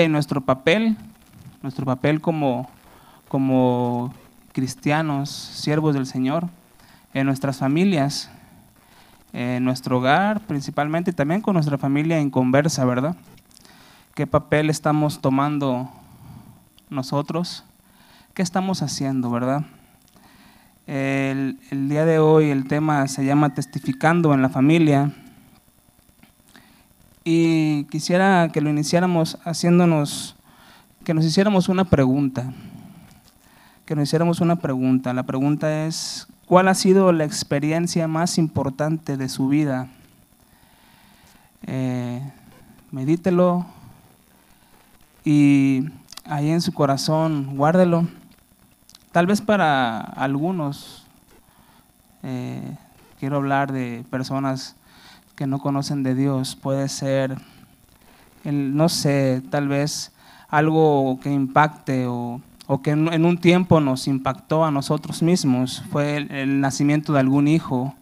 y nuestro papel, nuestro papel como, como cristianos, siervos del Señor, en nuestras familias, en nuestro hogar principalmente y también con nuestra familia en conversa, ¿verdad? ¿Qué papel estamos tomando nosotros? ¿Qué estamos haciendo, verdad? El, el día de hoy el tema se llama Testificando en la familia y quisiera que lo iniciáramos haciéndonos, que nos hiciéramos una pregunta, que nos hiciéramos una pregunta. La pregunta es, ¿cuál ha sido la experiencia más importante de su vida? Eh, medítelo y ahí en su corazón guárdelo. Tal vez para algunos, eh, quiero hablar de personas que no conocen de Dios. Puede ser, el, no sé, tal vez algo que impacte o, o que en, en, un tiempo nos impactó a nosotros mismos. Fue el, el nacimiento de algún hijo,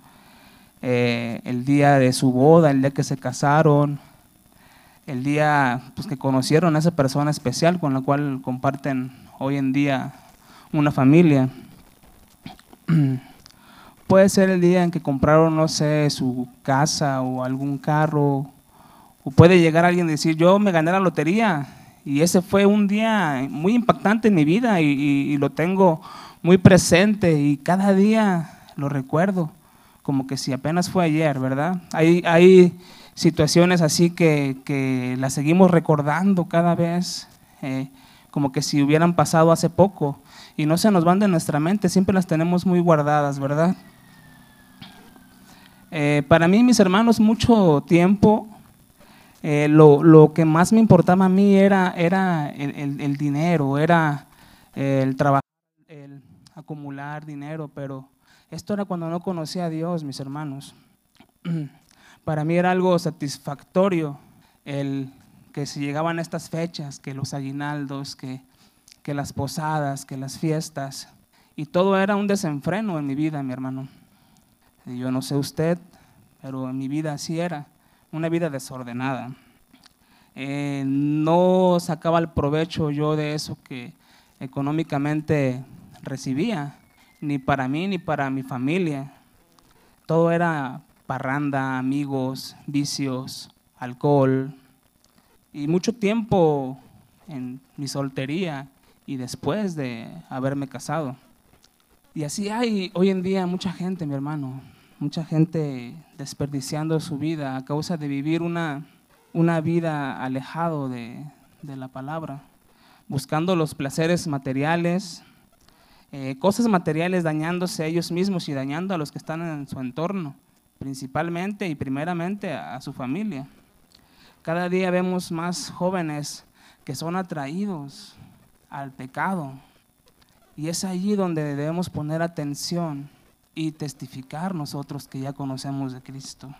eh, el día de su boda, el día que se casaron, el día pues, que conocieron a esa persona especial con la cual comparten hoy en día una familia. Puede ser el día en que compraron, no sé, su casa o algún carro. O puede llegar alguien y decir, yo me gané la lotería. Y ese fue un día muy impactante en mi vida y, lo tengo muy presente y cada día lo recuerdo, como que si apenas fue ayer, ¿verdad? Hay, hay situaciones así que, que las seguimos recordando cada vez, eh, como que si hubieran pasado hace poco y no se nos van de nuestra mente, siempre las tenemos muy guardadas, ¿verdad? Eh, para mí, mis hermanos, mucho tiempo, eh, lo, lo, que más me importaba a mí era, era el, el, dinero, era el trabajar, el acumular dinero, pero esto era cuando no conocía a Dios, mis hermanos. Para mí era algo satisfactorio el que se llegaban estas fechas, que los aguinaldos, que, que las posadas, que las fiestas, y todo era un desenfreno en mi vida, mi hermano. Yo no sé usted, pero en mi vida así era, una vida desordenada. Eh, no sacaba el provecho yo de eso que económicamente recibía, ni para mí ni para mi familia. Todo era parranda, amigos, vicios, alcohol. Y mucho tiempo en mi soltería y después de haberme casado. Y así hay hoy en día mucha gente, mi hermano, mucha gente desperdiciando su vida a causa de vivir una, una vida alejado de, de la palabra, buscando los placeres materiales, eh, cosas materiales dañándose a ellos mismos y dañando a los que están en su entorno, principalmente y primeramente a, a su familia. Cada día vemos más jóvenes que son atraídos al pecado, y es allí donde debemos poner atención y testificar nosotros que ya conocemos de Cristo.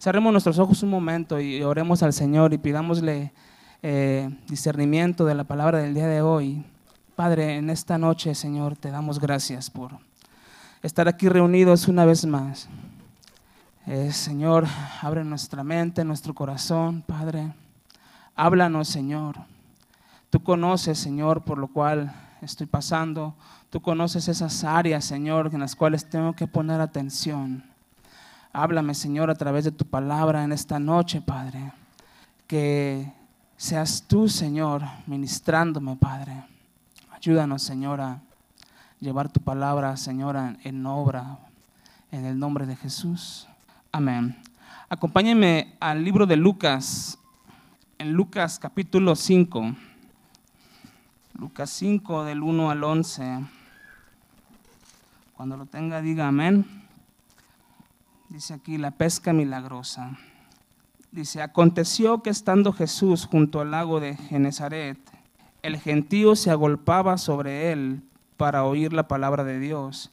Cerremos nuestros ojos un momento y oremos al Señor y pidámosle eh, discernimiento de la palabra del día de hoy. Padre, en esta noche, Señor, te damos gracias por estar aquí reunidos una vez más. Eh, Señor, abre nuestra mente, nuestro corazón, Padre. Háblanos, Señor. Tú conoces, Señor, por lo cual estoy pasando. Tú conoces esas áreas, Señor, en las cuales tengo que poner atención. Háblame, Señor, a través de tu palabra en esta noche, Padre. Que seas tú, Señor, ministrándome, Padre. Ayúdanos, Señor, a llevar tu palabra, Señora, en obra, en el nombre de Jesús. Amén. Acompáñenme al libro de Lucas, en Lucas capítulo 5. Lucas 5 del 1 al 11. Cuando lo tenga, diga amén. Dice aquí la pesca milagrosa. Dice, aconteció que estando Jesús junto al lago de Genezaret, el gentío se agolpaba sobre él para oír la palabra de Dios.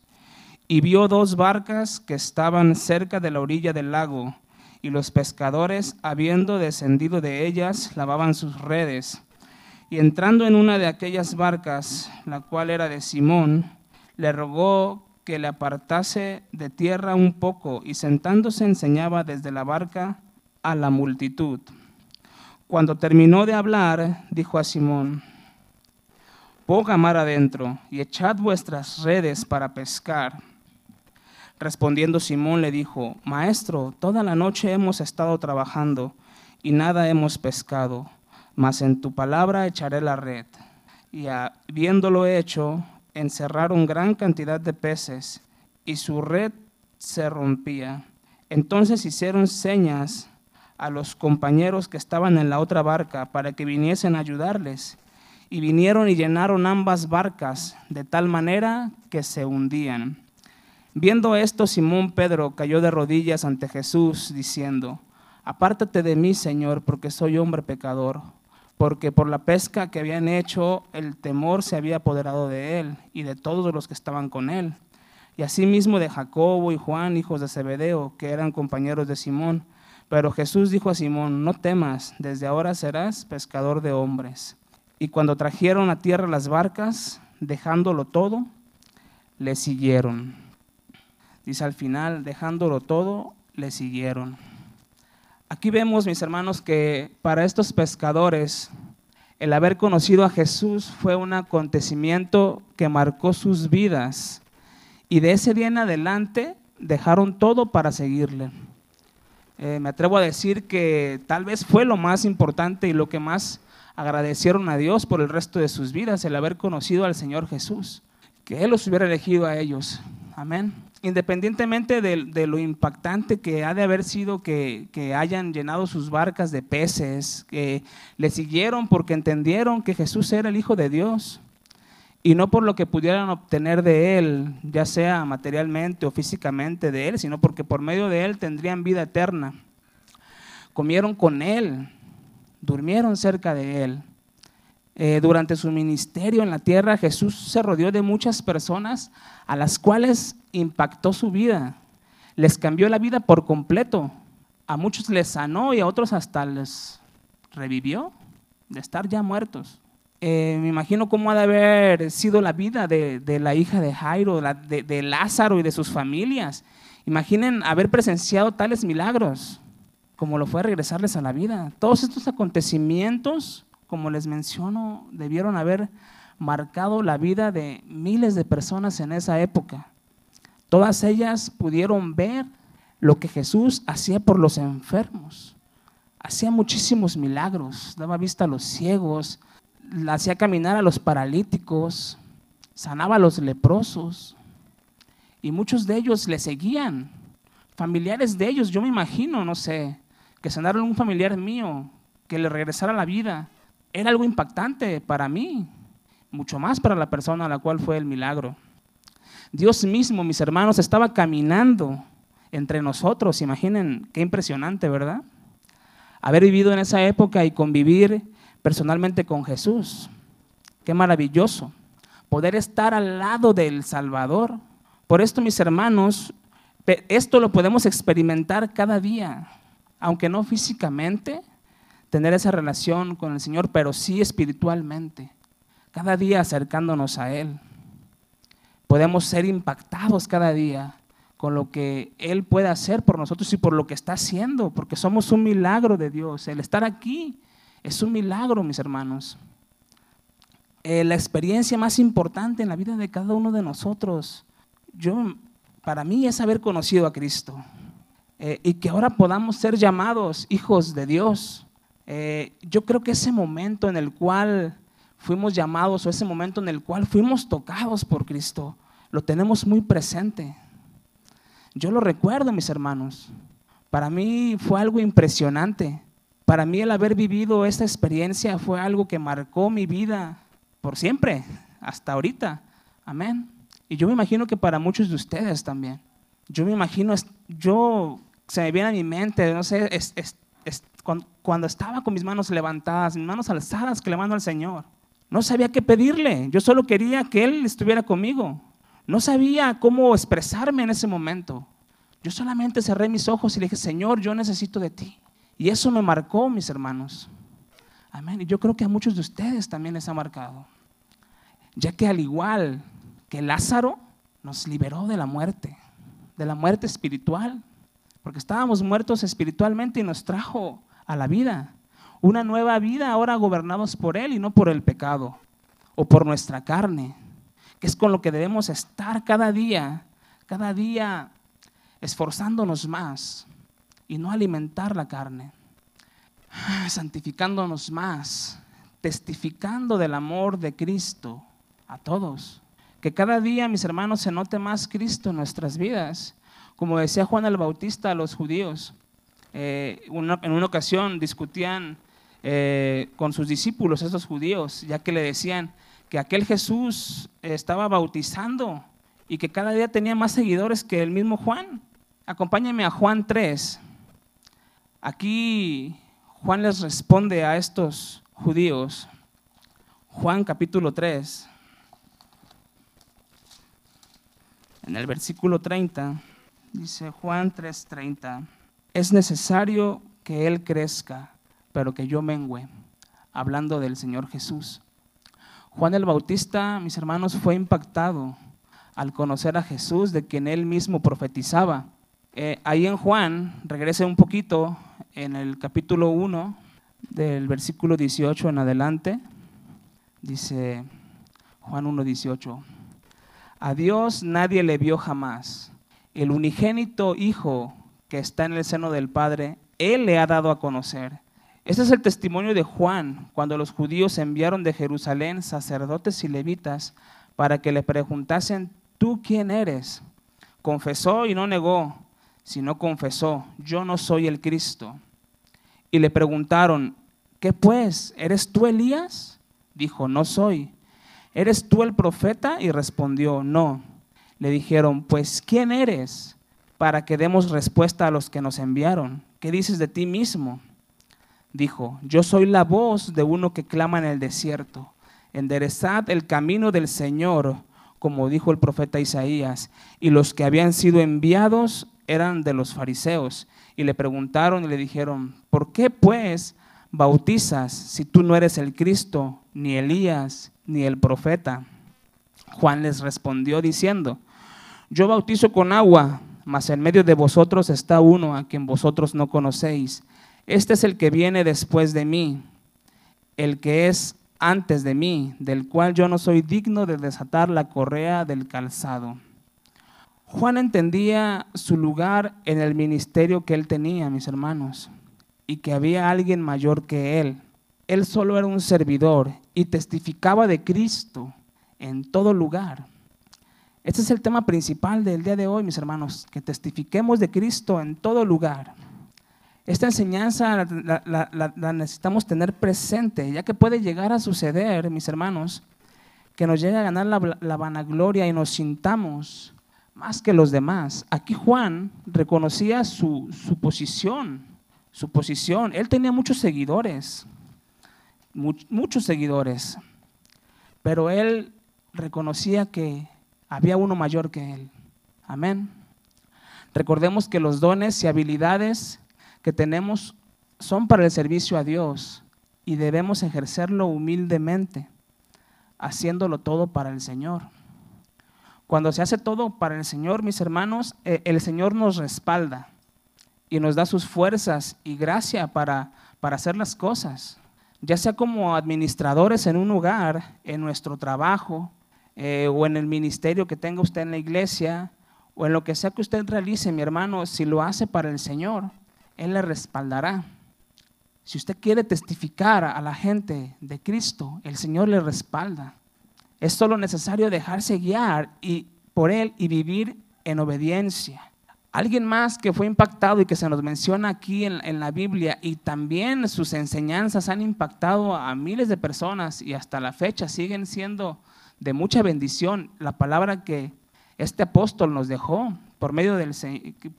Y vio dos barcas que estaban cerca de la orilla del lago, y los pescadores, habiendo descendido de ellas, lavaban sus redes. Y entrando en una de aquellas barcas, la cual era de Simón, le rogó que le apartase de tierra un poco y sentándose enseñaba desde la barca a la multitud. Cuando terminó de hablar, dijo a Simón, ponga mar adentro y echad vuestras redes para pescar. Respondiendo Simón le dijo, Maestro, toda la noche hemos estado trabajando y nada hemos pescado, mas en tu palabra echaré la red. Y habiéndolo hecho, encerraron gran cantidad de peces y su red se rompía. Entonces hicieron señas a los compañeros que estaban en la otra barca para que viniesen a ayudarles. Y vinieron y llenaron ambas barcas de tal manera que se hundían. Viendo esto, Simón Pedro cayó de rodillas ante Jesús, diciendo, Apártate de mí, Señor, porque soy hombre pecador porque por la pesca que habían hecho el temor se había apoderado de él y de todos los que estaban con él. Y asimismo de Jacobo y Juan, hijos de Zebedeo, que eran compañeros de Simón. Pero Jesús dijo a Simón, no temas, desde ahora serás pescador de hombres. Y cuando trajeron a tierra las barcas, dejándolo todo, le siguieron. Dice al final, dejándolo todo, le siguieron. Aquí vemos, mis hermanos, que para estos pescadores el haber conocido a Jesús fue un acontecimiento que marcó sus vidas y de ese día en adelante dejaron todo para seguirle. Eh, me atrevo a decir que tal vez fue lo más importante y lo que más agradecieron a Dios por el resto de sus vidas, el haber conocido al Señor Jesús, que Él los hubiera elegido a ellos. Amén independientemente de, lo impactante que ha de haber sido que, hayan llenado sus barcas de peces, que le siguieron porque entendieron que Jesús era el Hijo de Dios y no por lo que pudieran obtener de Él, ya sea materialmente o físicamente de Él, sino porque por medio de Él tendrían vida eterna. Comieron con Él, durmieron cerca de Él. Eh, durante su ministerio en la tierra, Jesús se rodeó de muchas personas a las cuales impactó su vida, les cambió la vida por completo. A muchos les sanó y a otros hasta les revivió de estar ya muertos. Eh, me imagino cómo ha de haber sido la vida de, la hija de Jairo, de, de Lázaro y de sus familias. Imaginen haber presenciado tales milagros como lo fue regresarles a la vida. Todos estos acontecimientos, como les menciono, debieron haber marcado la vida de miles de personas en esa época. Todas ellas pudieron ver lo que Jesús hacía por los enfermos. Hacía muchísimos milagros, daba vista a los ciegos, hacía caminar a los paralíticos, sanaba a los leprosos. Y muchos de ellos le seguían, familiares de ellos, yo me imagino, no sé, que sanaron un familiar mío, que le regresara la vida. Era algo impactante para mí, mucho más para la persona a la cual fue el milagro. Dios mismo, mis hermanos, estaba caminando entre nosotros. Imaginen qué impresionante, ¿verdad? Haber vivido en esa época y convivir personalmente con Jesús. Qué maravilloso. Poder estar al lado del Salvador. Por esto, mis hermanos, esto lo podemos experimentar cada día, aunque no físicamente, tener esa relación con el Señor, pero sí espiritualmente, cada día acercándonos a Él podemos ser impactados cada día con lo que Él puede hacer por nosotros y por lo que está haciendo, porque somos un milagro de Dios. El estar aquí es un milagro, mis hermanos. Eh, la experiencia más importante en la vida de cada uno de nosotros, yo, para mí es haber conocido a Cristo eh, y que ahora podamos ser llamados hijos de Dios. Eh, yo creo que ese momento en el cual fuimos llamados o ese momento en el cual fuimos tocados por Cristo, lo tenemos muy presente. Yo lo recuerdo, mis hermanos. Para mí fue algo impresionante. Para mí el haber vivido esta experiencia fue algo que marcó mi vida por siempre, hasta ahorita. Amén. Y yo me imagino que para muchos de ustedes también. Yo me imagino, yo, se me viene a mi mente, no sé, cuando, estaba con mis manos levantadas, mis manos alzadas, clamando al Señor. No sabía qué pedirle, yo solo quería que Él estuviera conmigo. No sabía cómo expresarme en ese momento. Yo solamente cerré mis ojos y le dije, Señor, yo necesito de ti. Y eso me marcó, mis hermanos. Amén. Y yo creo que a muchos de ustedes también les ha marcado. Ya que al igual que Lázaro nos liberó de la muerte, de la muerte espiritual, porque estábamos muertos espiritualmente y nos trajo a la vida. una nueva vida ahora gobernados por Él y no por el pecado o por nuestra carne, que es con lo que debemos estar cada día, cada día esforzándonos más y no alimentar la carne, santificándonos más, testificando del amor de Cristo a todos. Que cada día, mis hermanos, se note más Cristo en nuestras vidas. Como decía Juan el Bautista a los judíos, eh, en una ocasión discutían eh, con sus discípulos, esos judíos, ya que le decían que aquel Jesús estaba bautizando y que cada día tenía más seguidores que el mismo Juan. Acompáñenme a Juan 3. Aquí Juan les responde a estos judíos. Juan capítulo 3. En el versículo 30 dice Juan 3:30, es necesario que Él crezca, pero que yo mengüe, hablando del Señor Jesús. Juan el Bautista, mis hermanos, fue impactado al conocer a Jesús, de quien él mismo profetizaba. Eh, ahí en Juan, regrese un poquito, en el capítulo 1, del versículo 18 en adelante, dice Juan 1, 18, a Dios nadie le vio jamás. El unigénito Hijo que está en el seno del Padre, Él le ha dado a conocer. Este es el testimonio de Juan cuando los judíos enviaron de Jerusalén sacerdotes y levitas para que le preguntasen, ¿tú quién eres? Confesó y no negó si no confesó, yo no soy el Cristo. Y le preguntaron, ¿qué pues? ¿Eres tú Elías? Dijo, no soy. ¿Eres tú el profeta? Y respondió, no. Le dijeron, pues ¿quién eres? Para que demos respuesta a los que nos enviaron. ¿Qué dices de ti mismo? Dijo, yo soy la voz de uno que clama en el desierto. Enderezad el camino del Señor, como dijo el profeta Isaías. Y los que habían sido enviados eran de los fariseos y le preguntaron y le dijeron, ¿por qué pues bautizas si tú no eres el Cristo, ni Elías, ni el profeta? Juan les respondió diciendo, yo bautizo con agua, mas en medio de vosotros está uno a quien vosotros no conocéis. Este es el que viene después de mí, el que es antes de mí, del cual yo no soy digno de desatar la correa del calzado. Juan entendía su lugar en el ministerio que él tenía, mis hermanos, y que había alguien mayor que él. Él solo era un servidor y testificaba de Cristo en todo lugar. Este es el tema principal del día de hoy, mis hermanos, que testifiquemos de Cristo en todo lugar. Esta enseñanza la, necesitamos tener presente, ya que puede llegar a suceder, mis hermanos, que nos llegue a ganar la vanagloria y nos sintamos más que los demás. Aquí Juan reconocía su, posición, su posición. Él tenía muchos seguidores, muchos seguidores, pero él reconocía que había uno mayor que él. Amén. Recordemos que los dones y habilidades que tenemos son para el servicio a Dios y debemos ejercerlo humildemente, haciéndolo todo para el Señor. Cuando se hace todo para el Señor, mis hermanos, eh, el Señor nos respalda y nos da sus fuerzas y gracia para, para hacer las cosas, ya sea como administradores en un lugar, en nuestro trabajo, eh, o en el ministerio que tenga usted en la iglesia, o en lo que sea que usted realice, mi hermano, si lo hace para el Señor, Él le respaldará. Si usted quiere testificar a la gente de Cristo, el Señor le respalda. Es solo necesario dejarse guiar y, por Él y vivir en obediencia. Alguien más que fue impactado y que se nos menciona aquí en, en, la Biblia y también sus enseñanzas han impactado a miles de personas y hasta la fecha siguen siendo de mucha bendición. La palabra que este apóstol nos dejó por medio del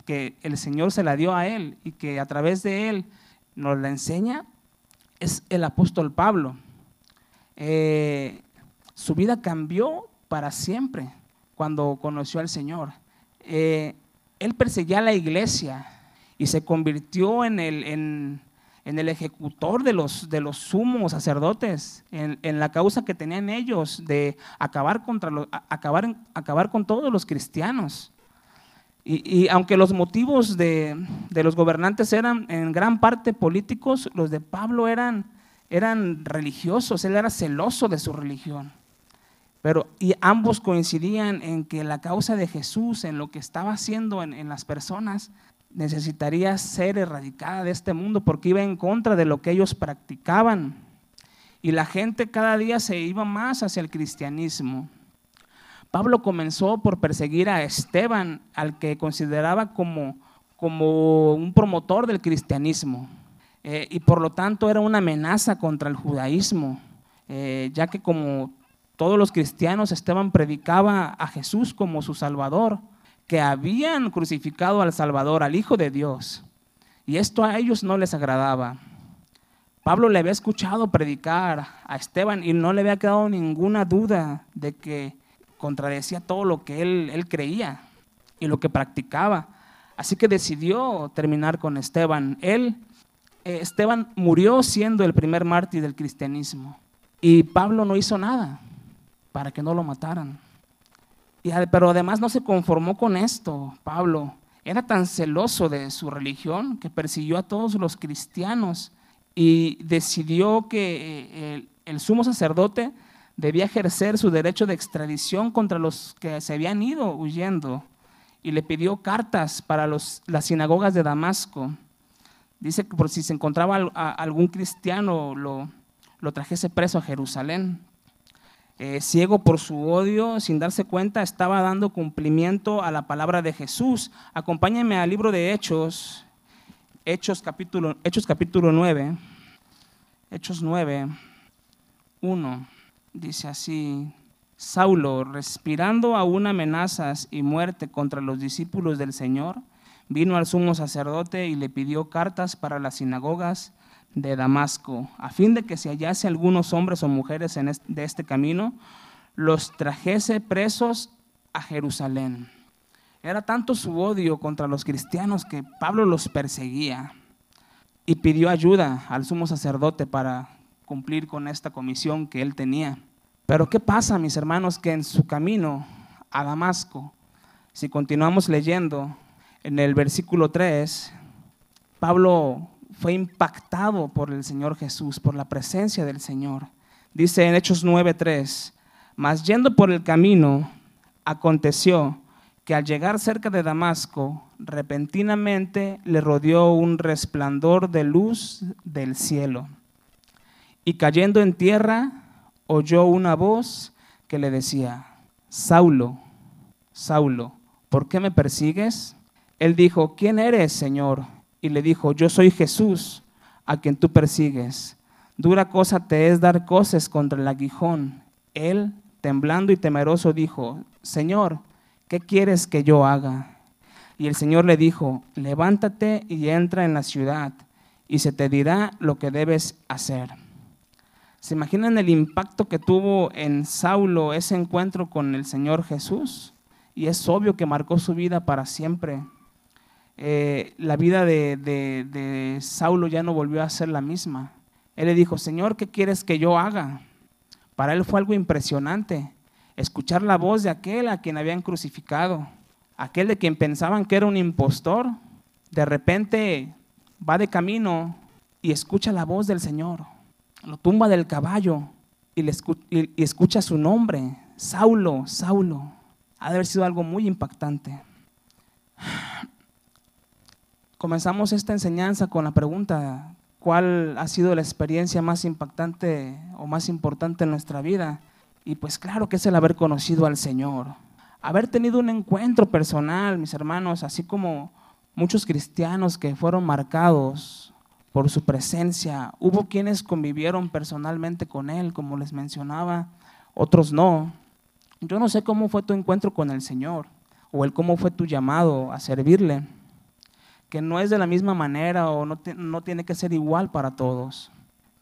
que el Señor se la dio a él y que a través de él nos la enseña es el apóstol Pablo. Eh, su vida cambió para siempre cuando conoció al Señor. Eh, él perseguía a la iglesia y se convirtió en el, en, el ejecutor de los, de los sumos sacerdotes, en, la causa que tenían ellos de acabar, contra acabar, acabar con todos los cristianos. Y, aunque los motivos de, los gobernantes eran en gran parte políticos, los de Pablo eran, eran religiosos, él era celoso de su religión. Pero y ambos coincidían en que la causa de Jesús, en lo que estaba haciendo en, en las personas, necesitaría ser erradicada de este mundo porque iba en contra de lo que ellos practicaban. Y la gente cada día se iba más hacia el cristianismo. Pablo comenzó por perseguir a Esteban, al que consideraba como, como un promotor del cristianismo, eh, y por lo tanto era una amenaza contra el judaísmo, eh, ya que como todos los cristianos, Esteban predicaba a Jesús como su Salvador, que habían crucificado al Salvador, al Hijo de Dios, y esto a ellos no les agradaba. Pablo le había escuchado predicar a Esteban y no le había quedado ninguna duda de que contradecía todo lo que él, creía y lo que practicaba. Así que decidió terminar con Esteban. Él, eh, Esteban murió siendo el primer mártir del cristianismo y Pablo no hizo nada para que no lo mataran. Pero además no se conformó con esto, Pablo. Era tan celoso de su religión que persiguió a todos los cristianos y decidió que eh, el, el sumo sacerdote debía ejercer su derecho de extradición contra los que se habían ido huyendo y le pidió cartas para las sinagogas de Damasco. Dice que por si se encontraba algún cristiano lo, lo trajese preso a Jerusalén. Eh, ciego por su odio, sin darse cuenta, estaba dando cumplimiento a la palabra de Jesús. Acompáñenme al libro de Hechos, Hechos capítulo, Hechos capítulo 9, Hechos 9, 1 dice así, Saulo, respirando aún amenazas y muerte contra los discípulos del Señor, vino al sumo sacerdote y le pidió cartas para las sinagogas de Damasco, a fin de que si hallase algunos hombres o mujeres en de este camino, los trajese presos a Jerusalén. Era tanto su odio contra los cristianos que Pablo los perseguía y pidió ayuda al sumo sacerdote para cumplir con esta comisión que él tenía. Pero ¿qué pasa, mis hermanos, que en su camino a Damasco, si continuamos leyendo en el versículo 3, Pablo fue impactado por el Señor Jesús, por la presencia del Señor. Dice en Hechos 9:3, mas yendo por el camino, aconteció que al llegar cerca de Damasco, repentinamente le rodeó un resplandor de luz del cielo y cayendo en tierra, oyó una voz que le decía, Saulo, Saulo, ¿por qué me persigues? Él dijo, ¿quién eres, Señor? Y le dijo, yo soy Jesús, a quien tú persigues. Dura cosa te es dar coces contra el aguijón. Él, temblando y temeroso, dijo, Señor, ¿qué quieres que yo haga? Y el Señor le dijo, levántate y entra en la ciudad, y se te dirá lo que debes hacer. ¿Se imaginan el impacto que tuvo en Saulo ese encuentro con el Señor Jesús? Y es obvio que marcó su vida para siempre. Eh, la vida de, de Saulo ya no volvió a ser la misma. Él le dijo, Señor, ¿qué quieres que yo haga? Para él fue algo impresionante, escuchar la voz de aquel a quien habían crucificado, aquel de quien pensaban que era un impostor. De repente va de camino y escucha la voz del Señor lo tumba del caballo y, le escucha su nombre, Saulo, Saulo. Ha de haber sido algo muy impactante. Comenzamos esta enseñanza con la pregunta, ¿cuál ha sido la experiencia más impactante o más importante en nuestra vida? Y pues claro que es el haber conocido al Señor, haber tenido un encuentro personal, mis hermanos, así como muchos cristianos que fueron marcados por su presencia. Hubo quienes convivieron personalmente con Él, como les mencionaba, otros no. Yo no sé cómo fue tu encuentro con el Señor o el cómo fue tu llamado a servirle, que no es de la misma manera o no, no tiene que ser igual para todos,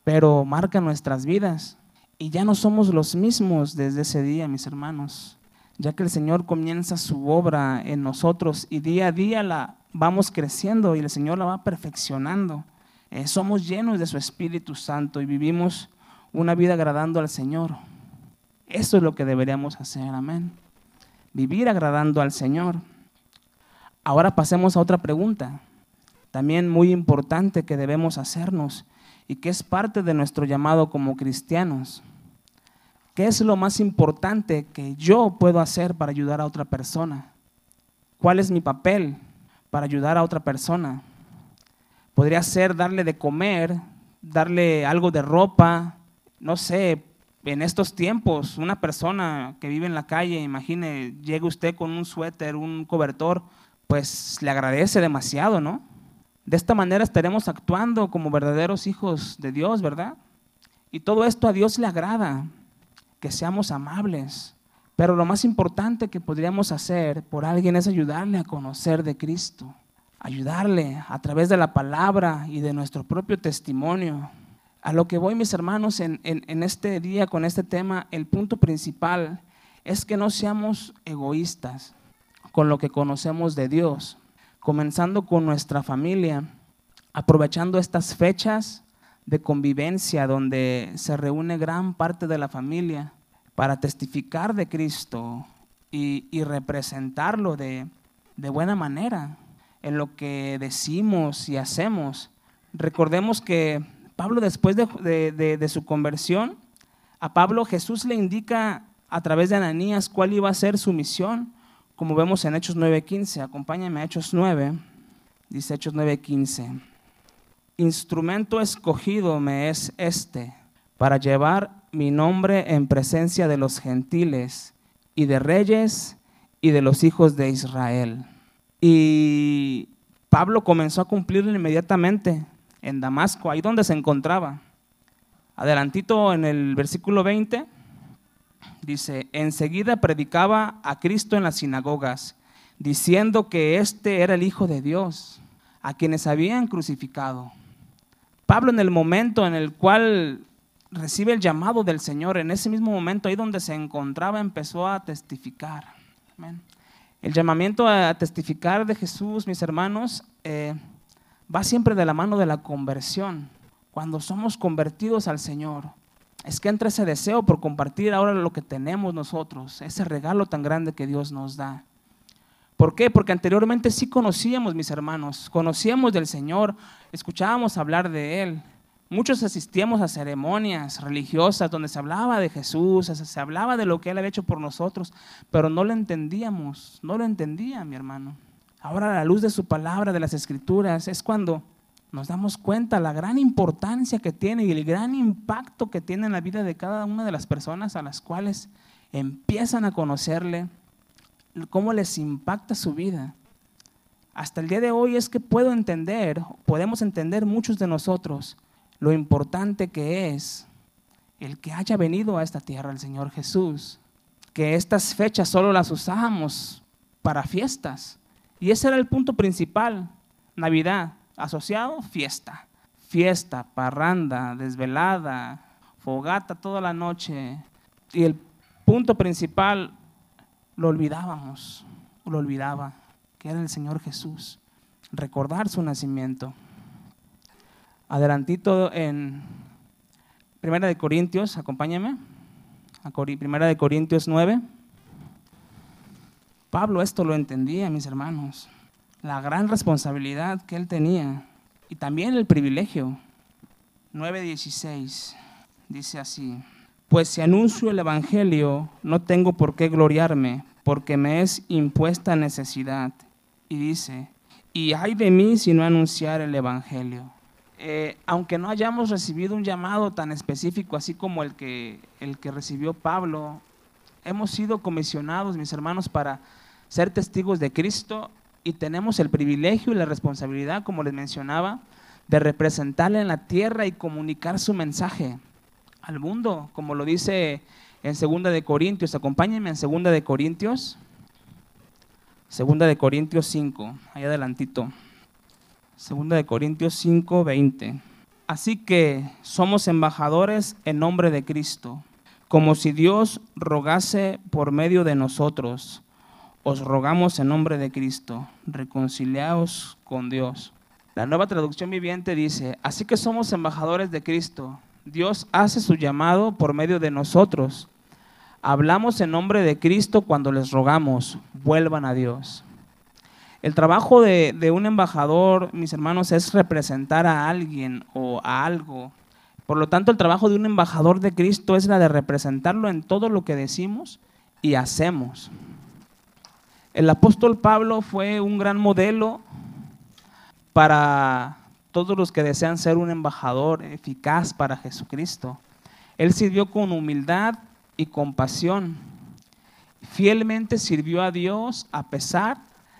pero marca nuestras vidas. Y ya no somos los mismos desde ese día, mis hermanos, ya que el Señor comienza su obra en nosotros y día a día la vamos creciendo y el Señor la va perfeccionando. Eh, somos llenos de su Espíritu Santo y vivimos una vida agradando al Señor. Eso es lo que deberíamos hacer, amén. Vivir agradando al Señor. Ahora pasemos a otra pregunta, también muy importante que debemos hacernos y que es parte de nuestro llamado como cristianos. ¿Qué es lo más importante que yo puedo hacer para ayudar a otra persona? ¿Cuál es mi papel para ayudar a otra persona? Podría ser darle de comer, darle algo de ropa, no sé, en estos tiempos, una persona que vive en la calle, imagine, llega usted con un suéter, un cobertor, pues le agradece demasiado, ¿no? De esta manera estaremos actuando como verdaderos hijos de Dios, ¿verdad? Y todo esto a Dios le agrada, que seamos amables. Pero lo más importante que podríamos hacer por alguien es ayudarle a conocer de Cristo, ayudarle a través de la palabra y de nuestro propio testimonio. A lo que voy, mis hermanos, en, en este día con este tema, el punto principal es que no seamos egoístas con lo que conocemos de Dios, comenzando con nuestra familia, aprovechando estas fechas de convivencia donde se reúne gran parte de la familia para testificar de Cristo y, representarlo de, buena manera en lo que decimos y hacemos. Recordemos que Pablo después de, de, su conversión, a Pablo Jesús le indica a través de Ananías cuál iba a ser su misión, como vemos en Hechos 9:15. Acompáñame a Hechos 9, dice Hechos 9:15 instrumento escogido me es este, para llevar mi nombre en presencia de los gentiles y de reyes y de los hijos de Israel. Y Pablo comenzó a cumplirlo inmediatamente en Damasco, ahí donde se encontraba. Adelantito en el versículo 20, dice, enseguida predicaba a Cristo en las sinagogas, diciendo que éste era el Hijo de Dios, a quienes habían crucificado. Pablo en el momento en el cual recibe el llamado del Señor, en ese mismo momento ahí donde se encontraba, empezó a testificar. El llamamiento a testificar de Jesús, mis hermanos, eh, va siempre de la mano de la conversión. Cuando somos convertidos al Señor, es que entra ese deseo por compartir ahora lo que tenemos nosotros, ese regalo tan grande que Dios nos da. ¿Por qué? Porque anteriormente sí conocíamos, mis hermanos, conocíamos del Señor, escuchábamos hablar de Él. Muchos asistíamos a ceremonias religiosas donde se hablaba de Jesús, se hablaba de lo que Él había hecho por nosotros, pero no lo entendíamos, no lo entendía, mi hermano. Ahora a la luz de su palabra, de las escrituras, es cuando nos damos cuenta la gran importancia que tiene y el gran impacto que tiene en la vida de cada una de las personas a las cuales empiezan a conocerle cómo les impacta su vida. Hasta el día de hoy es que puedo entender, podemos entender muchos de nosotros lo importante que es el que haya venido a esta tierra el Señor Jesús, que estas fechas solo las usábamos para fiestas. Y ese era el punto principal, Navidad, asociado, fiesta. Fiesta, parranda, desvelada, fogata toda la noche. Y el punto principal, lo olvidábamos, lo olvidaba, que era el Señor Jesús. Recordar su nacimiento. Adelantito en Primera de Corintios, acompáñame, a Primera de Corintios 9. Pablo esto lo entendía, mis hermanos, la gran responsabilidad que él tenía y también el privilegio. 9.16 dice así. Pues si anuncio el Evangelio, no tengo por qué gloriarme, porque me es impuesta necesidad. Y dice, y hay de mí si no anunciar el Evangelio. Eh, aunque no hayamos recibido un llamado tan específico, así como el que, el que recibió Pablo, hemos sido comisionados, mis hermanos, para ser testigos de Cristo y tenemos el privilegio y la responsabilidad, como les mencionaba, de representarle en la tierra y comunicar su mensaje al mundo, como lo dice en Segunda de Corintios. Acompáñenme en Segunda de Corintios. Segunda de Corintios 5, ahí adelantito. Segunda de Corintios 5, 20. Así que somos embajadores en nombre de Cristo, como si Dios rogase por medio de nosotros. Os rogamos en nombre de Cristo, reconciliaos con Dios. La nueva traducción viviente dice, así que somos embajadores de Cristo, Dios hace su llamado por medio de nosotros. Hablamos en nombre de Cristo cuando les rogamos, vuelvan a Dios. El trabajo de, de, un embajador, mis hermanos, es representar a alguien o a algo. Por lo tanto, el trabajo de un embajador de Cristo es la de representarlo en todo lo que decimos y hacemos. El apóstol Pablo fue un gran modelo para todos los que desean ser un embajador eficaz para Jesucristo. Él sirvió con humildad y compasión. Fielmente sirvió a Dios a pesar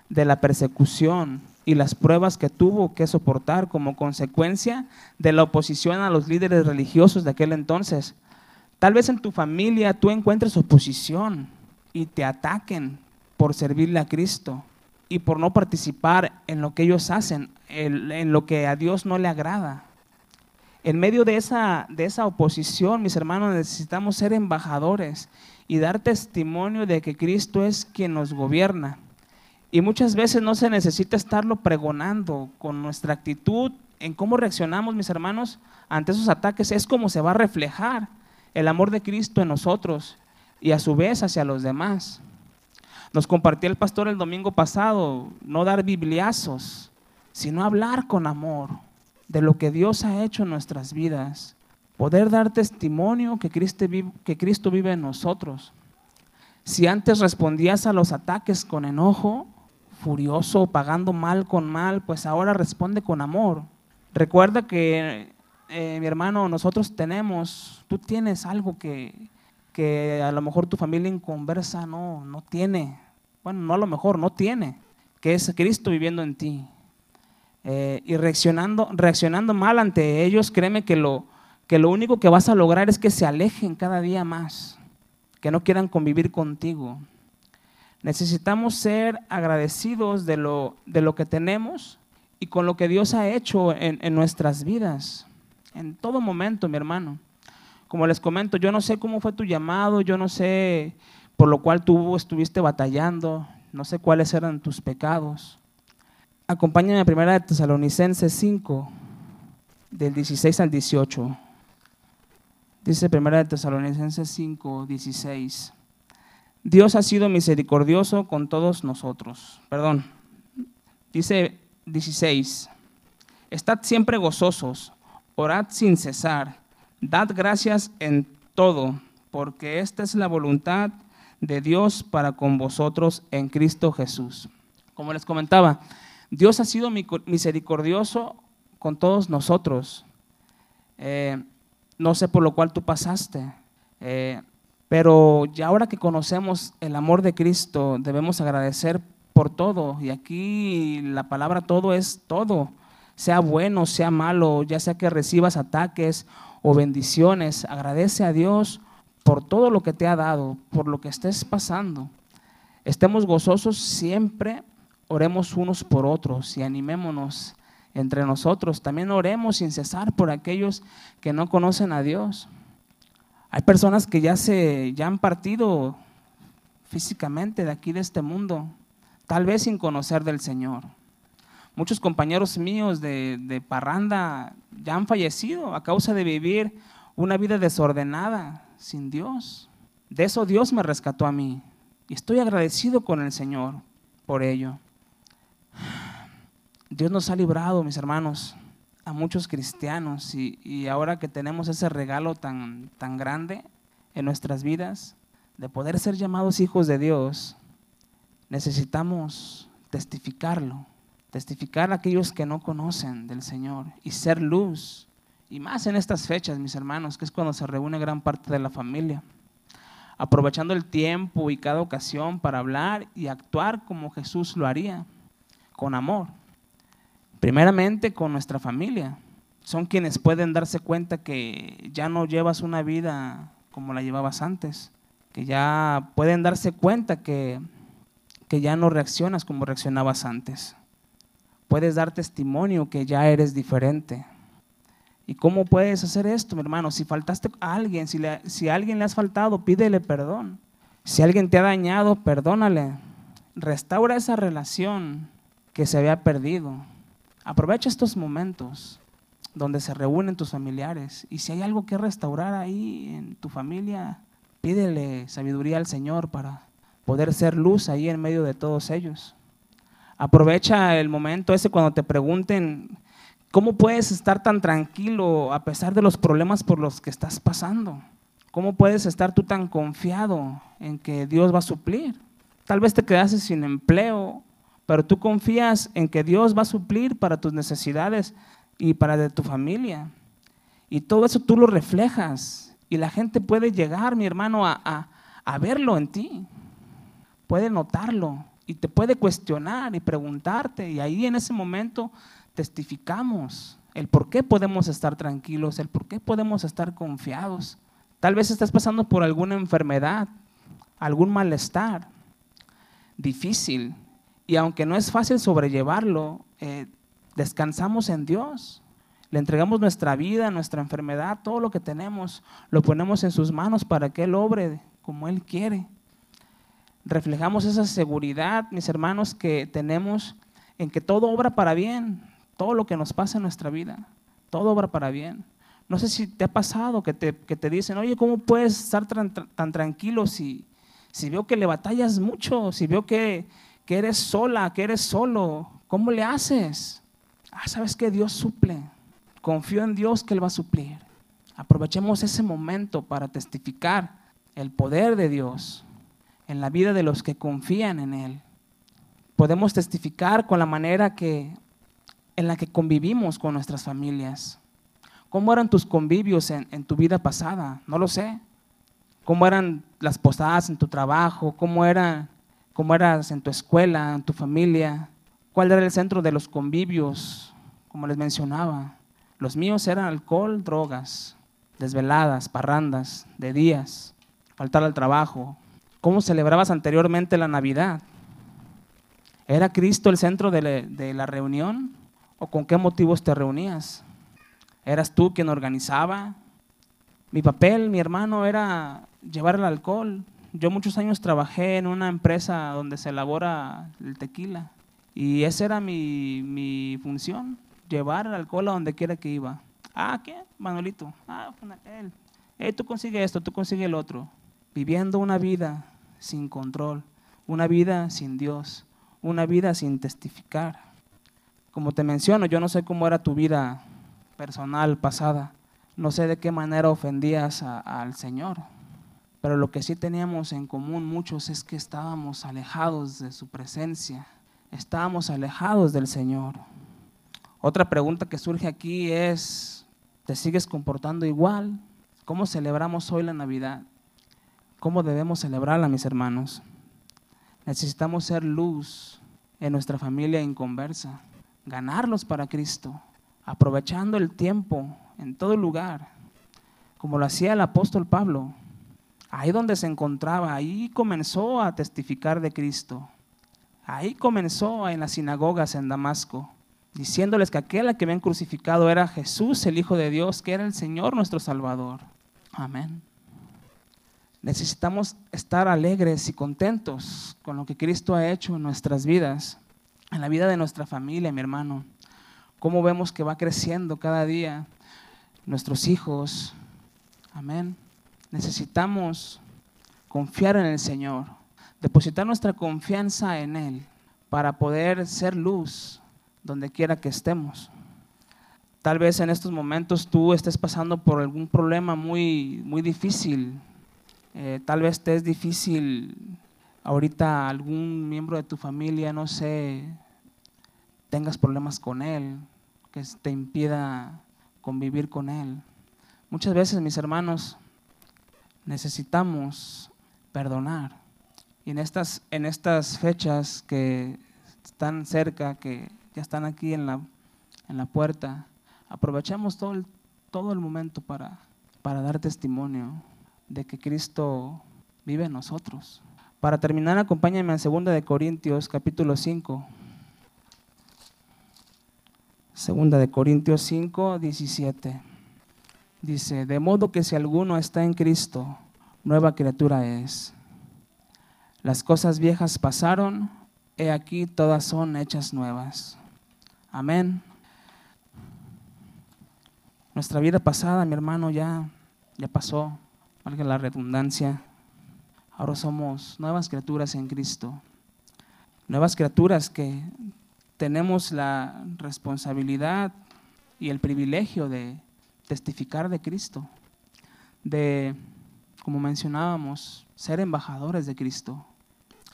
de la persecución y las pruebas que tuvo que soportar como consecuencia de la oposición a los líderes religiosos de aquel entonces. Tal vez en tu familia tú encuentres oposición y te ataquen por servirle a Cristo y por no participar en lo que ellos hacen, en lo que a Dios no le agrada. En medio de esa, de esa oposición, mis hermanos, necesitamos ser embajadores y dar testimonio de que Cristo es quien nos gobierna. Y muchas veces no se necesita estarlo pregonando con nuestra actitud, en cómo reaccionamos, mis hermanos, ante esos ataques, es como se va a reflejar el amor de Cristo en nosotros y a su vez hacia los demás. Nos compartió el pastor el domingo pasado, no dar bibliazos, sino hablar con amor de lo que Dios ha hecho en nuestras vidas, poder dar testimonio que Cristo vive, que Cristo vive en nosotros. Si antes respondías a los ataques con enojo, furioso, pagando mal con mal, pues ahora responde con amor. Recuerda que, eh, mi hermano, nosotros tenemos, tú tienes algo que, que a lo mejor tu familia inconversa no, no tiene. Bueno, no a lo mejor, no tiene, que es Cristo viviendo en ti. Eh, y reaccionando, reaccionando mal ante ellos, créeme que lo, que lo único que vas a lograr es que se alejen cada día más, que no quieran convivir contigo. Necesitamos ser agradecidos de lo, de lo que tenemos y con lo que Dios ha hecho en, en nuestras vidas, en todo momento, mi hermano. Como les comento, yo no sé cómo fue tu llamado, yo no sé por lo cual tú estuviste batallando, no sé cuáles eran tus pecados. Acompáñame a primera de Tesalonicenses 5, del 16 al 18. Dice primera de Tesalonicenses 5, 16. Dios ha sido misericordioso con todos nosotros. Perdón. Dice 16. Estad siempre gozosos, orad sin cesar, dad gracias en todo, porque esta es la voluntad de Dios para con vosotros en Cristo Jesús. Como les comentaba, Dios ha sido misericordioso con todos nosotros. Eh, no sé por lo cual tú pasaste, eh, pero ya ahora que conocemos el amor de Cristo, debemos agradecer por todo. Y aquí la palabra todo es todo, sea bueno, sea malo, ya sea que recibas ataques o bendiciones, agradece a Dios por todo lo que te ha dado, por lo que estés pasando. Estemos gozosos siempre oremos unos por otros y animémonos entre nosotros. También oremos sin cesar por aquellos que no conocen a Dios. Hay personas que ya se ya han partido físicamente de aquí de este mundo, tal vez sin conocer del Señor. Muchos compañeros míos de, de parranda ya han fallecido a causa de vivir una vida desordenada sin Dios. De eso Dios me rescató a mí y estoy agradecido con el Señor por ello. Dios nos ha librado, mis hermanos, a muchos cristianos y, ahora que tenemos ese regalo tan, tan grande en nuestras vidas de poder ser llamados hijos de Dios, necesitamos testificarlo, testificar a aquellos que no conocen del Señor y ser luz. Y más en estas fechas, mis hermanos, que es cuando se reúne gran parte de la familia. Aprovechando el tiempo y cada ocasión para hablar y actuar como Jesús lo haría, con amor. Primeramente con nuestra familia. Son quienes pueden darse cuenta que ya no llevas una vida como la llevabas antes, que ya pueden darse cuenta que, que ya no reaccionas como reaccionabas antes. Puedes dar testimonio que ya eres diferente. ¿Y cómo puedes hacer esto, mi hermano? Si faltaste a alguien, si, a alguien le has faltado, pídele perdón. Si alguien te ha dañado, perdónale. Restaura esa relación que se había perdido. Aprovecha estos momentos donde se reúnen tus familiares y si hay algo que restaurar ahí en tu familia, pídele sabiduría al Señor para poder ser luz ahí en medio de todos ellos. Aprovecha el momento ese cuando te pregunten, ¿cómo puedes estar tan tranquilo a pesar de los problemas por los que estás pasando? ¿Cómo puedes estar tú tan confiado en que Dios va a suplir? Tal vez te quedaste sin empleo, pero tú confías en que Dios va a suplir para tus necesidades y para de tu familia. Y todo eso tú lo reflejas y la gente puede llegar, mi hermano, a, a verlo en ti. Puede notarlo y te puede cuestionar y preguntarte. Y ahí en ese momento testificamos el por qué podemos estar tranquilos, el por qué podemos estar confiados. Tal vez estás pasando por alguna enfermedad, algún malestar difícil. Y aunque no es fácil sobrellevarlo, eh, descansamos en Dios. Le entregamos nuestra vida, nuestra enfermedad, todo lo que tenemos, lo ponemos en sus manos para que Él obre como Él quiere. Reflejamos esa seguridad, mis hermanos, que tenemos en que todo obra para bien, todo lo que nos pasa en nuestra vida, todo obra para bien. No sé si te ha pasado que te, que te dicen, oye, ¿cómo puedes estar tan, tranquilo si, si veo que le batallas mucho, si veo que, que eres sola, que eres solo? ¿Cómo le haces? Ah, sabes que Dios suple. Confío en Dios que Él va a suplir. Aprovechemos ese momento para testificar el poder de Dios en la vida de los que confían en Él. Podemos testificar con la manera que, en la que convivimos con nuestras familias. ¿Cómo eran tus convivios en, en tu vida pasada? No lo sé. ¿Cómo eran las posadas en tu trabajo? ¿Cómo, era, ¿Cómo eras en tu escuela, en tu familia? ¿Cuál era el centro de los convivios? Como les mencionaba. Los míos eran alcohol, drogas, desveladas, parrandas, de días, faltar al trabajo. ¿Cómo celebrabas anteriormente la Navidad? ¿Era Cristo el centro de la, reunión? ¿O con qué motivos te reunías? ¿Eras tú quien organizaba? Mi papel, mi hermano, era llevar el alcohol. Yo muchos años trabajé en una empresa donde se elabora el tequila y esa era mi, mi función, llevar el alcohol a donde quiera que iba. Ah, ¿qué? Manuelito. Ah, él. Hey, tú consigues esto, tú consigues el otro. Viviendo una vida sin control, una vida sin Dios, una vida sin testificar. Como te menciono, yo no sé cómo era tu vida personal pasada, no sé de qué manera ofendías al Señor, pero lo que sí teníamos en común muchos es que estábamos alejados de su presencia, estábamos alejados del Señor. Otra pregunta que surge aquí es, ¿te sigues comportando igual? ¿Cómo celebramos hoy la Navidad? ¿Cómo debemos celebrarla, mis hermanos? Necesitamos ser luz en nuestra familia inconversa, ganarlos para Cristo, aprovechando el tiempo en todo lugar, como lo hacía el apóstol Pablo. Ahí donde se encontraba, ahí comenzó a testificar de Cristo. Ahí comenzó en las sinagogas en Damasco diciéndoles que aquel a que habían crucificado era Jesús, el Hijo de Dios, que era el Señor nuestro Salvador. Amén. Necesitamos estar alegres y contentos con lo que Cristo ha hecho en nuestras vidas, en la vida de nuestra familia, mi hermano. Cómo vemos que va creciendo cada día nuestros hijos. Amén. Necesitamos confiar en el Señor, depositar nuestra confianza en Él para poder ser luz donde quiera que estemos. Tal vez en estos momentos tú estés pasando por algún problema muy, muy difícil. Eh, tal vez te es difícil ahorita algún miembro de tu familia, no sé, tengas problemas con él, que te impida convivir con él. Muchas veces, mis hermanos, necesitamos perdonar. Y en estas, en estas fechas que están cerca, que ya están aquí en la, en la puerta. Aprovechamos todo el, todo el momento para, para dar testimonio de que Cristo vive en nosotros. Para terminar, acompáñenme en 2 de Corintios capítulo 5. Segunda de Corintios 5, 17. Dice, de modo que si alguno está en Cristo, nueva criatura es. Las cosas viejas pasaron, he aquí todas son hechas nuevas. Amén. Nuestra vida pasada, mi hermano, ya, ya pasó, valga la redundancia. Ahora somos nuevas criaturas en Cristo. nuevas criaturas que tenemos la responsabilidad y el privilegio de testificar de Cristo, de, como mencionábamos, ser embajadores de Cristo.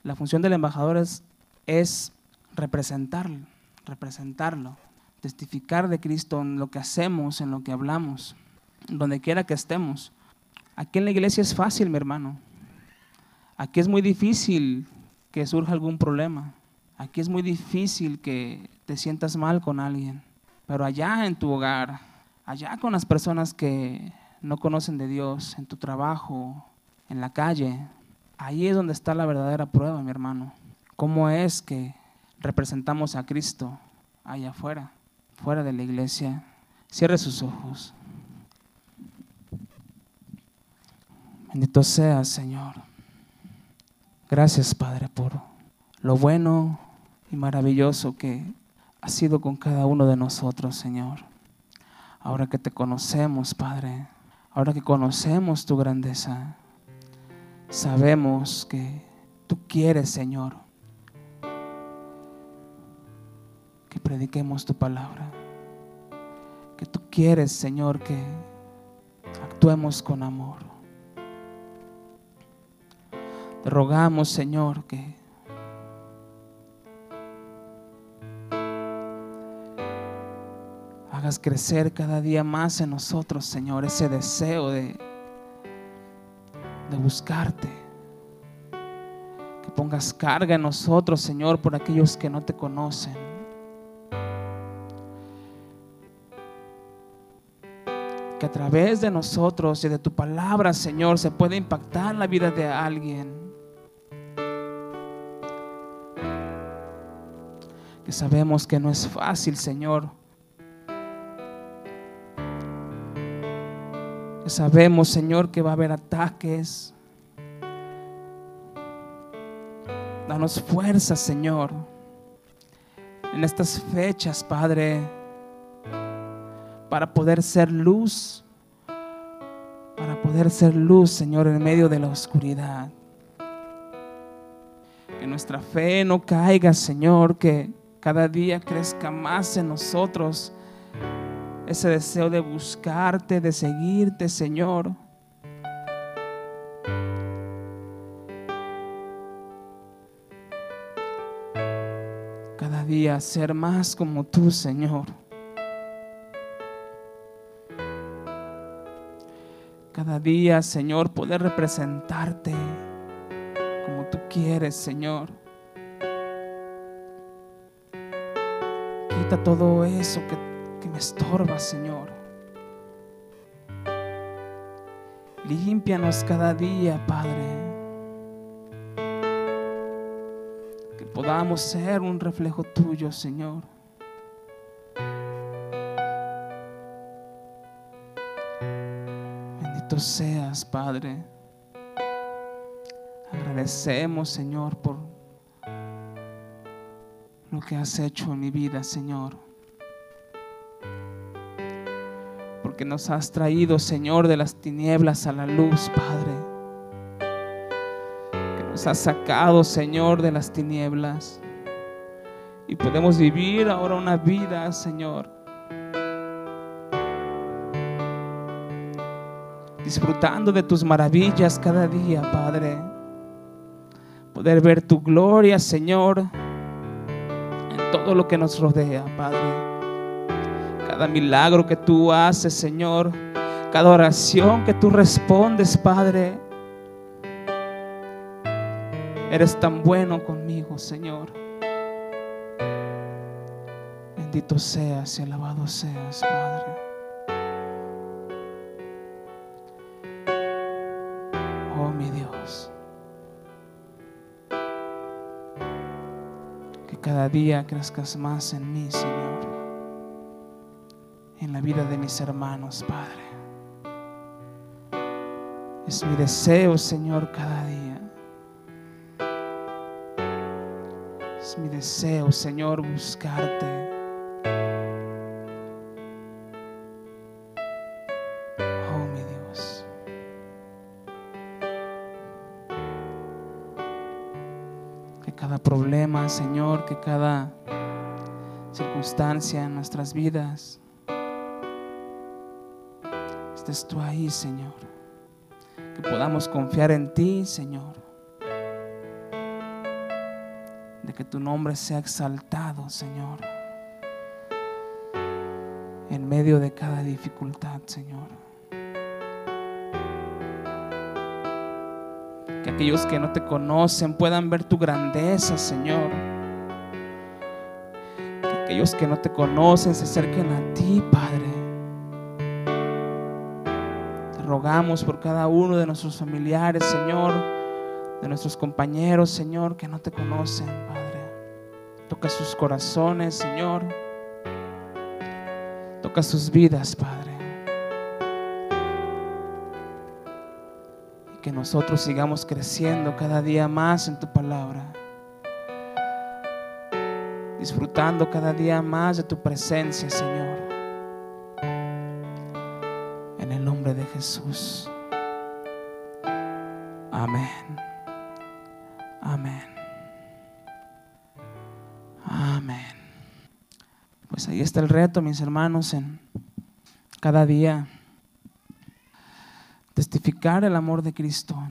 La función del embajador es, es representarlo, representarlo, testificar de Cristo en lo que hacemos, en lo que hablamos, donde quiera que estemos. Aquí en la iglesia es fácil, mi hermano. Aquí es muy difícil que surja algún problema. Aquí es muy difícil que te sientas mal con alguien. Pero allá en tu hogar, allá con las personas que no conocen de Dios, en tu trabajo, en la calle, ahí es donde está la verdadera prueba, mi hermano. ¿Cómo es que representamos a Cristo allá afuera, fuera de la iglesia? Cierre sus ojos. Bendito sea, Señor. Gracias, Padre, por lo bueno y maravilloso que ha sido con cada uno de nosotros, Señor. Ahora que te conocemos, Padre, ahora que conocemos tu grandeza, sabemos que tú quieres, Señor, que prediquemos tu palabra. Que tú quieres, Señor, que actuemos con amor. Te rogamos, Señor, que hagas crecer cada día más en nosotros, Señor, ese deseo de, de buscarte. Que pongas carga en nosotros, Señor, por aquellos que no te conocen. Que a través de nosotros y de tu palabra, Señor, se puede impactar la vida de alguien. Que sabemos que no es fácil, Señor. Que sabemos, Señor, que va a haber ataques. Danos fuerza, Señor, en estas fechas, Padre, para poder ser luz, para poder ser luz, Señor, en medio de la oscuridad. Que nuestra fe no caiga, Señor, que cada día crezca más en nosotros ese deseo de buscarte, de seguirte, Señor. Cada día ser más como tú, Señor. Cada día, Señor, poder representarte como tú quieres, Señor. Quita todo eso que, que me estorba, Señor. Límpianos cada día, Padre. Que podamos ser un reflejo tuyo, Señor. Bendito seas, Padre. Agradecemos, Señor, por lo que has hecho en mi vida, Señor. Porque nos has traído, Señor, de las tinieblas a la luz, Padre. Que nos has sacado, Señor, de las tinieblas. Y podemos vivir ahora una vida, Señor. Disfrutando de tus maravillas cada día, Padre. Poder ver tu gloria, Señor todo lo que nos rodea, Padre. Cada milagro que tú haces, Señor. Cada oración que tú respondes, Padre. Eres tan bueno conmigo, Señor. Bendito seas y alabado seas, Padre. Día crezcas más en mí, Señor, en la vida de mis hermanos, Padre. Es mi deseo, Señor, cada día. Es mi deseo, Señor, buscarte. Que cada circunstancia en nuestras vidas. Estés tú ahí, Señor. Que podamos confiar en ti, Señor. De que tu nombre sea exaltado, Señor. En medio de cada dificultad, Señor. Que aquellos que no te conocen puedan ver tu grandeza, Señor. Que aquellos que no te conocen se acerquen a ti, Padre. Te rogamos por cada uno de nuestros familiares, Señor, de nuestros compañeros, Señor, que no te conocen, Padre. Toca sus corazones, Señor. Toca sus vidas, Padre. Y que nosotros sigamos creciendo cada día más en tu palabra. Disfrutando cada día más de tu presencia, Señor. En el nombre de Jesús. Amén. Amén. Amén. Pues ahí está el reto, mis hermanos, en cada día testificar el amor de Cristo.